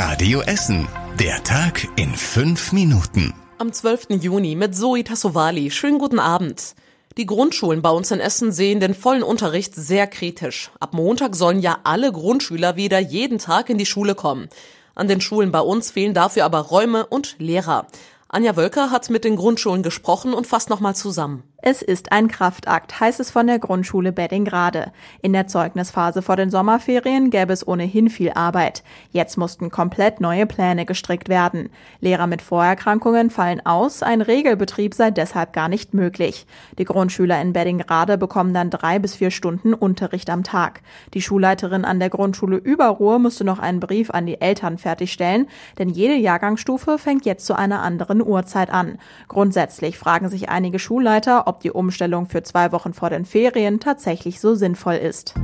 Radio Essen. Der Tag in fünf Minuten. Am 12. Juni mit Zoe Tassovali. Schönen guten Abend. Die Grundschulen bei uns in Essen sehen den vollen Unterricht sehr kritisch. Ab Montag sollen ja alle Grundschüler wieder jeden Tag in die Schule kommen. An den Schulen bei uns fehlen dafür aber Räume und Lehrer. Anja Wölker hat mit den Grundschulen gesprochen und fasst nochmal zusammen. Es ist ein Kraftakt, heißt es von der Grundschule Beddingrade. In der Zeugnisphase vor den Sommerferien gäbe es ohnehin viel Arbeit. Jetzt mussten komplett neue Pläne gestrickt werden. Lehrer mit Vorerkrankungen fallen aus, ein Regelbetrieb sei deshalb gar nicht möglich. Die Grundschüler in Beddingrade bekommen dann drei bis vier Stunden Unterricht am Tag. Die Schulleiterin an der Grundschule Überruhr musste noch einen Brief an die Eltern fertigstellen, denn jede Jahrgangsstufe fängt jetzt zu einer anderen Uhrzeit an. Grundsätzlich fragen sich einige Schulleiter, ob die Umstellung für zwei Wochen vor den Ferien tatsächlich so sinnvoll ist.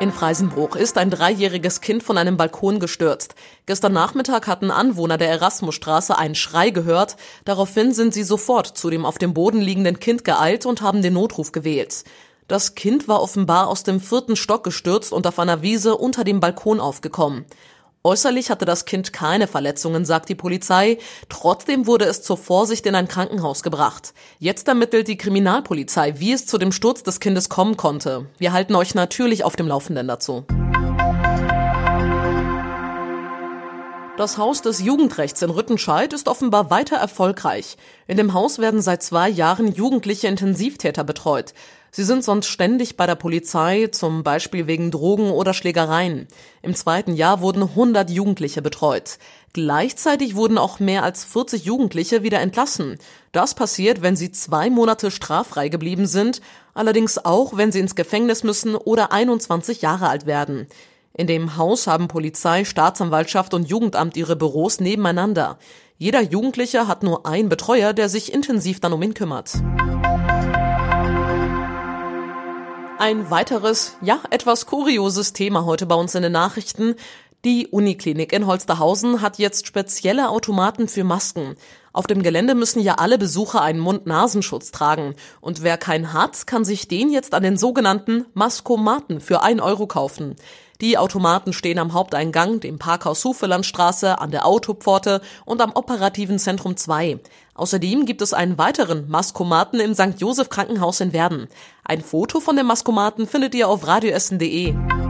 In Freisenbruch ist ein dreijähriges Kind von einem Balkon gestürzt. Gestern Nachmittag hatten Anwohner der Erasmusstraße einen Schrei gehört. Daraufhin sind sie sofort zu dem auf dem Boden liegenden Kind geeilt und haben den Notruf gewählt. Das Kind war offenbar aus dem vierten Stock gestürzt und auf einer Wiese unter dem Balkon aufgekommen. Äußerlich hatte das Kind keine Verletzungen, sagt die Polizei. Trotzdem wurde es zur Vorsicht in ein Krankenhaus gebracht. Jetzt ermittelt die Kriminalpolizei, wie es zu dem Sturz des Kindes kommen konnte. Wir halten euch natürlich auf dem Laufenden dazu. Das Haus des Jugendrechts in Rüttenscheid ist offenbar weiter erfolgreich. In dem Haus werden seit zwei Jahren jugendliche Intensivtäter betreut. Sie sind sonst ständig bei der Polizei, zum Beispiel wegen Drogen oder Schlägereien. Im zweiten Jahr wurden 100 Jugendliche betreut. Gleichzeitig wurden auch mehr als 40 Jugendliche wieder entlassen. Das passiert, wenn sie zwei Monate straffrei geblieben sind, allerdings auch, wenn sie ins Gefängnis müssen oder 21 Jahre alt werden. In dem Haus haben Polizei, Staatsanwaltschaft und Jugendamt ihre Büros nebeneinander. Jeder Jugendliche hat nur einen Betreuer, der sich intensiv dann um ihn kümmert. Ein weiteres, ja, etwas kurioses Thema heute bei uns in den Nachrichten. Die Uniklinik in Holsterhausen hat jetzt spezielle Automaten für Masken. Auf dem Gelände müssen ja alle Besucher einen Mund-Nasenschutz tragen. Und wer keinen hat, kann sich den jetzt an den sogenannten Maskomaten für ein Euro kaufen. Die Automaten stehen am Haupteingang, dem Parkhaus Hufelandstraße, an der Autopforte und am operativen Zentrum 2. Außerdem gibt es einen weiteren Maskomaten im St. Josef Krankenhaus in Werden. Ein Foto von dem Maskomaten findet ihr auf radioessen.de.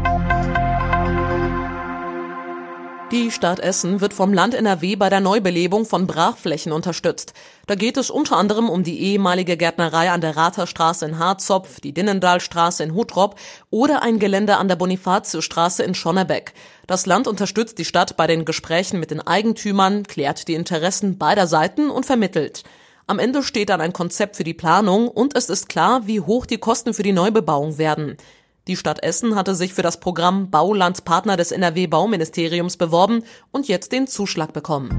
Die Stadt Essen wird vom Land NRW bei der Neubelebung von Brachflächen unterstützt. Da geht es unter anderem um die ehemalige Gärtnerei an der Ratherstraße in Harzopf, die Dinnendalstraße in Hutrop oder ein Gelände an der Bonifatiusstraße in Schonnebeck. Das Land unterstützt die Stadt bei den Gesprächen mit den Eigentümern, klärt die Interessen beider Seiten und vermittelt. Am Ende steht dann ein Konzept für die Planung und es ist klar, wie hoch die Kosten für die Neubebauung werden. Die Stadt Essen hatte sich für das Programm Baulandspartner des NRW Bauministeriums beworben und jetzt den Zuschlag bekommen.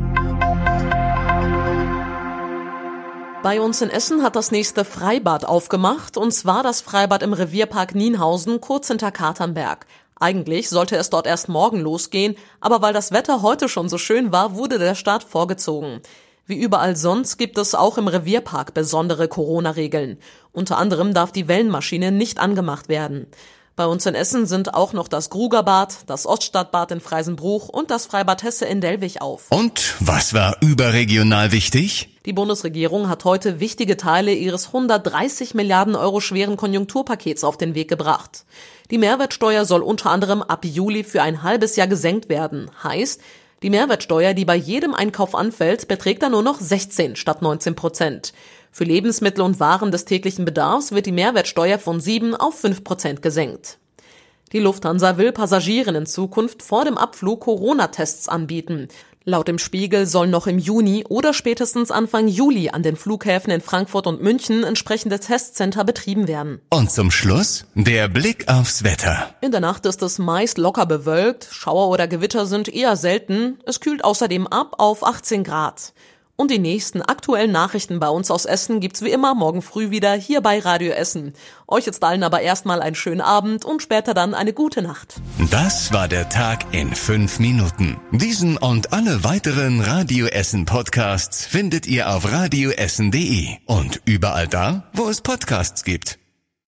Bei uns in Essen hat das nächste Freibad aufgemacht, und zwar das Freibad im Revierpark Nienhausen, kurz hinter Katernberg. Eigentlich sollte es dort erst morgen losgehen, aber weil das Wetter heute schon so schön war, wurde der Start vorgezogen. Wie überall sonst gibt es auch im Revierpark besondere Corona-Regeln. Unter anderem darf die Wellenmaschine nicht angemacht werden. Bei uns in Essen sind auch noch das Grugerbad, das Oststadtbad in Freisenbruch und das Freibad Hesse in Delwig auf. Und was war überregional wichtig? Die Bundesregierung hat heute wichtige Teile ihres 130 Milliarden Euro schweren Konjunkturpakets auf den Weg gebracht. Die Mehrwertsteuer soll unter anderem ab Juli für ein halbes Jahr gesenkt werden. Heißt, die Mehrwertsteuer, die bei jedem Einkauf anfällt, beträgt dann nur noch 16 statt 19 Prozent. Für Lebensmittel und Waren des täglichen Bedarfs wird die Mehrwertsteuer von 7 auf 5 Prozent gesenkt. Die Lufthansa will Passagieren in Zukunft vor dem Abflug Corona-Tests anbieten. Laut dem Spiegel sollen noch im Juni oder spätestens Anfang Juli an den Flughäfen in Frankfurt und München entsprechende Testcenter betrieben werden. Und zum Schluss der Blick aufs Wetter. In der Nacht ist es meist locker bewölkt, Schauer oder Gewitter sind eher selten, es kühlt außerdem ab auf 18 Grad. Und die nächsten aktuellen Nachrichten bei uns aus Essen gibt's wie immer morgen früh wieder hier bei Radio Essen. Euch jetzt allen aber erstmal einen schönen Abend und später dann eine gute Nacht. Das war der Tag in fünf Minuten. Diesen und alle weiteren Radio Essen Podcasts findet ihr auf radioessen.de und überall da, wo es Podcasts gibt.